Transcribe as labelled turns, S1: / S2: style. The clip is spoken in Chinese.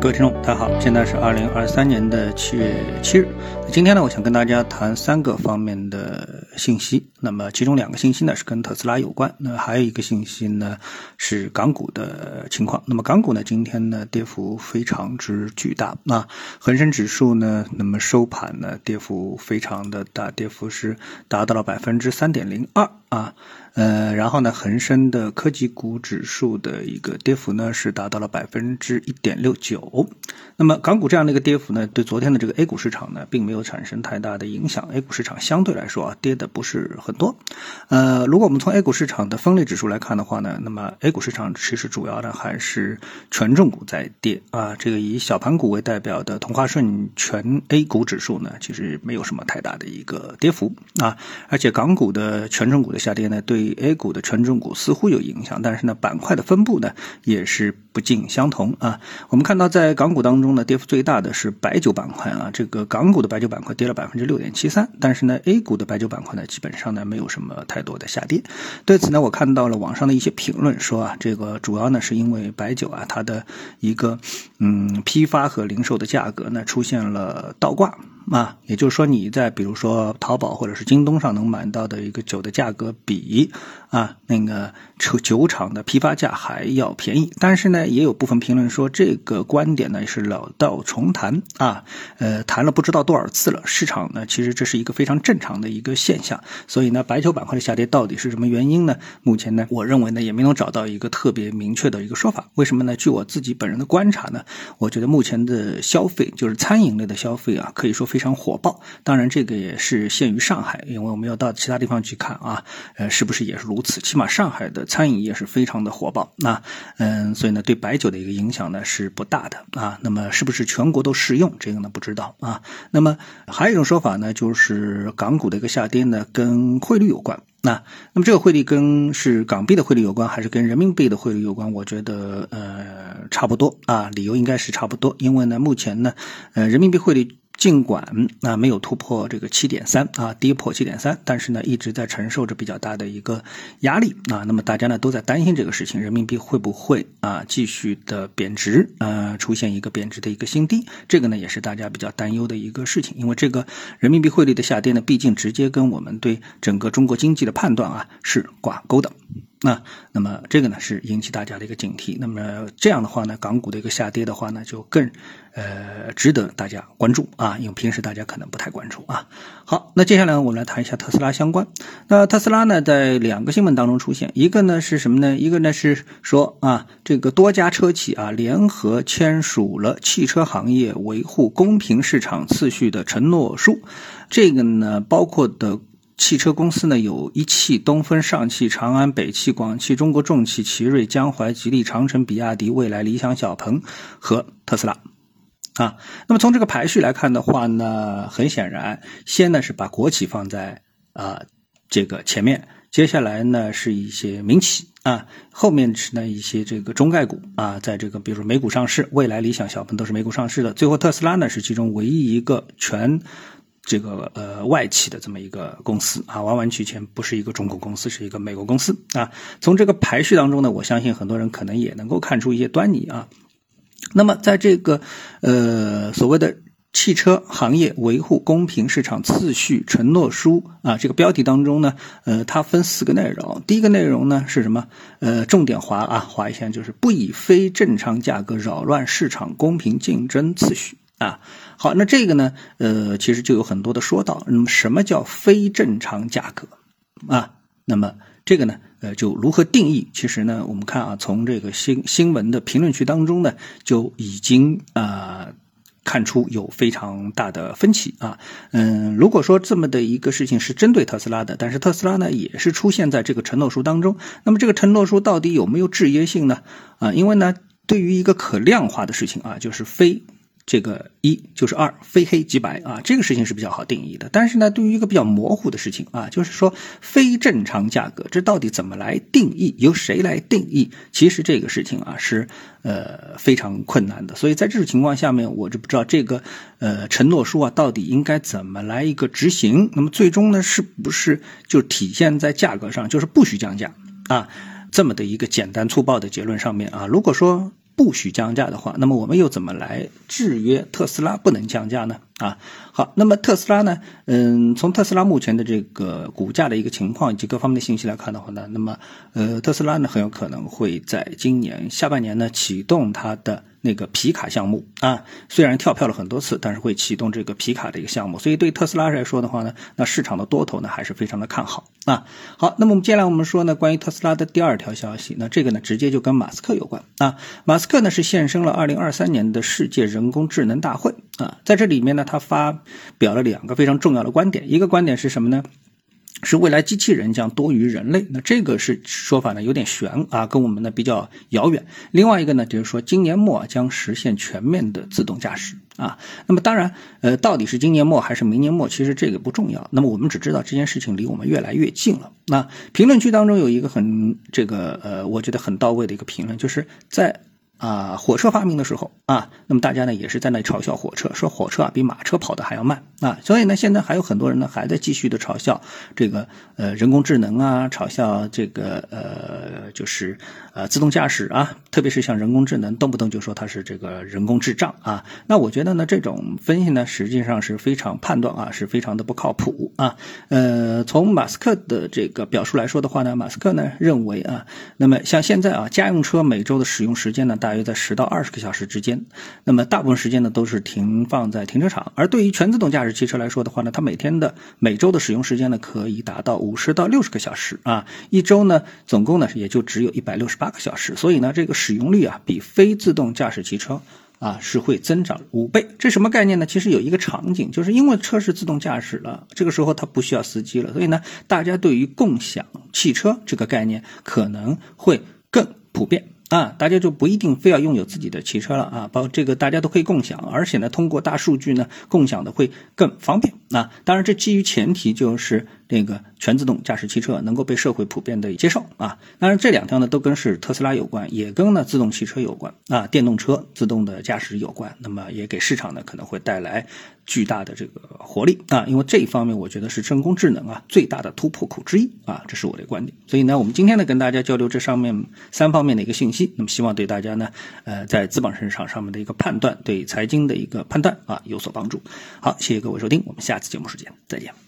S1: 各位听众，大家好，现在是二零二三年的七月七日。今天呢，我想跟大家谈三个方面的信息。那么，其中两个信息呢是跟特斯拉有关，那还有一个信息呢是港股的情况。那么，港股呢今天呢跌幅非常之巨大啊，恒生指数呢那么收盘呢跌幅非常的大，跌幅是达到了百分之三点零二啊。呃，然后呢，恒生的科技股指数的一个跌幅呢是达到了百分之一点六九。那么港股这样的一个跌幅呢，对昨天的这个 A 股市场呢，并没有产生太大的影响。A 股市场相对来说啊，跌的不是很多。呃，如果我们从 A 股市场的分类指数来看的话呢，那么 A 股市场其实主要的还是权重股在跌啊。这个以小盘股为代表的同花顺全 A 股指数呢，其实没有什么太大的一个跌幅啊。而且港股的权重股的下跌呢，对 A 股的权重股似乎有影响，但是呢，板块的分布呢也是不尽相同啊。我们看到在港股当中呢，跌幅最大的是白酒板块啊，这个港股的白酒板块跌了百分之六点七三，但是呢，A 股的白酒板块呢，基本上呢没有什么太多的下跌。对此呢，我看到了网上的一些评论说啊，这个主要呢是因为白酒啊，它的一个嗯批发和零售的价格呢出现了倒挂。啊，也就是说，你在比如说淘宝或者是京东上能买到的一个酒的价格，比啊那个酒酒厂的批发价还要便宜。但是呢，也有部分评论说这个观点呢是老道重谈啊，呃，谈了不知道多少次了。市场呢，其实这是一个非常正常的一个现象。所以呢，白酒板块的下跌到底是什么原因呢？目前呢，我认为呢也没能找到一个特别明确的一个说法。为什么呢？据我自己本人的观察呢，我觉得目前的消费就是餐饮类的消费啊，可以说非。非常火爆，当然这个也是限于上海，因为我们要到其他地方去看啊，呃，是不是也是如此？起码上海的餐饮业是非常的火爆，那嗯，所以呢，对白酒的一个影响呢是不大的啊。那么是不是全国都适用？这个呢不知道啊。那么还有一种说法呢，就是港股的一个下跌呢跟汇率有关。那那么这个汇率跟是港币的汇率有关，还是跟人民币的汇率有关？我觉得呃差不多啊，理由应该是差不多，因为呢目前呢呃人民币汇率。尽管啊没有突破这个七点三啊跌破七点三，但是呢一直在承受着比较大的一个压力啊。那么大家呢都在担心这个事情，人民币会不会啊继续的贬值啊出现一个贬值的一个新低？这个呢也是大家比较担忧的一个事情，因为这个人民币汇率的下跌呢，毕竟直接跟我们对整个中国经济的判断啊是挂钩的。那那么这个呢是引起大家的一个警惕。那么这样的话呢，港股的一个下跌的话呢，就更呃值得大家关注啊，因为平时大家可能不太关注啊。好，那接下来我们来谈一下特斯拉相关。那特斯拉呢，在两个新闻当中出现，一个呢是什么呢？一个呢是说啊，这个多家车企啊联合签署了汽车行业维护公平市场次序的承诺书。这个呢包括的。汽车公司呢，有一汽、东风、上汽、长安、北汽、广汽、中国重汽、奇瑞、江淮、吉利、长城、比亚迪、蔚来、理想、小鹏和特斯拉，啊，那么从这个排序来看的话呢，很显然，先呢是把国企放在啊这个前面，接下来呢是一些民企啊，后面是呢一些这个中概股啊，在这个比如说美股上市，未来、理想、小鹏都是美股上市的，最后特斯拉呢是其中唯一一个全。这个呃外企的这么一个公司啊，完完全全不是一个中国公司，是一个美国公司啊。从这个排序当中呢，我相信很多人可能也能够看出一些端倪啊。那么在这个呃所谓的汽车行业维护公平市场次序承诺书啊，这个标题当中呢，呃，它分四个内容。第一个内容呢是什么？呃，重点划啊划一下，就是不以非正常价格扰乱市场公平竞争次序。啊，好，那这个呢，呃，其实就有很多的说道。那么，什么叫非正常价格啊？那么这个呢，呃，就如何定义？其实呢，我们看啊，从这个新新闻的评论区当中呢，就已经啊看出有非常大的分歧啊。嗯，如果说这么的一个事情是针对特斯拉的，但是特斯拉呢也是出现在这个承诺书当中，那么这个承诺书到底有没有制约性呢？啊，因为呢，对于一个可量化的事情啊，就是非。这个一就是二，非黑即白啊，这个事情是比较好定义的。但是呢，对于一个比较模糊的事情啊，就是说非正常价格，这到底怎么来定义？由谁来定义？其实这个事情啊是呃非常困难的。所以在这种情况下面，我就不知道这个呃承诺书啊到底应该怎么来一个执行。那么最终呢，是不是就体现在价格上，就是不许降价啊？这么的一个简单粗暴的结论上面啊？如果说。不许降价的话，那么我们又怎么来制约特斯拉不能降价呢？啊，好，那么特斯拉呢？嗯，从特斯拉目前的这个股价的一个情况以及各方面的信息来看的话呢，那么呃，特斯拉呢很有可能会在今年下半年呢启动它的。那个皮卡项目啊，虽然跳票了很多次，但是会启动这个皮卡的一个项目，所以对特斯拉来说的话呢，那市场的多头呢还是非常的看好啊。好，那么我们接下来我们说呢，关于特斯拉的第二条消息，那这个呢直接就跟马斯克有关啊。马斯克呢是现身了二零二三年的世界人工智能大会啊，在这里面呢，他发表了两个非常重要的观点，一个观点是什么呢？是未来机器人将多于人类，那这个是说法呢有点悬啊，跟我们呢比较遥远。另外一个呢就是说今年末将实现全面的自动驾驶啊。那么当然，呃，到底是今年末还是明年末，其实这个不重要。那么我们只知道这件事情离我们越来越近了。那评论区当中有一个很这个呃，我觉得很到位的一个评论，就是在。啊，火车发明的时候啊，那么大家呢也是在那嘲笑火车，说火车啊比马车跑的还要慢啊，所以呢，现在还有很多人呢还在继续的嘲笑这个呃人工智能啊，嘲笑这个呃就是呃自动驾驶啊，特别是像人工智能，动不动就说它是这个人工智障啊。那我觉得呢，这种分析呢实际上是非常判断啊，是非常的不靠谱啊。呃，从马斯克的这个表述来说的话呢，马斯克呢认为啊，那么像现在啊，家用车每周的使用时间呢大。约在十到二十个小时之间，那么大部分时间呢都是停放在停车场。而对于全自动驾驶汽车来说的话呢，它每天的每周的使用时间呢可以达到五十到六十个小时啊，一周呢总共呢也就只有一百六十八个小时。所以呢，这个使用率啊比非自动驾驶汽车啊是会增长五倍。这什么概念呢？其实有一个场景，就是因为车是自动驾驶了，这个时候它不需要司机了，所以呢，大家对于共享汽车这个概念可能会更普遍。啊，大家就不一定非要拥有自己的汽车了啊，包括这个大家都可以共享，而且呢，通过大数据呢，共享的会更方便啊。当然，这基于前提就是那个全自动驾驶汽车能够被社会普遍的接受啊。当然，这两条呢都跟是特斯拉有关，也跟呢自动汽车有关啊，电动车自动的驾驶有关。那么也给市场呢可能会带来巨大的这个活力啊，因为这一方面我觉得是人工智能啊最大的突破口之一啊，这是我的观点。所以呢，我们今天呢跟大家交流这上面三方面的一个信息。那么希望对大家呢，呃，在资本市场上面的一个判断，对财经的一个判断啊有所帮助。好，谢谢各位收听，我们下次节目时间再见。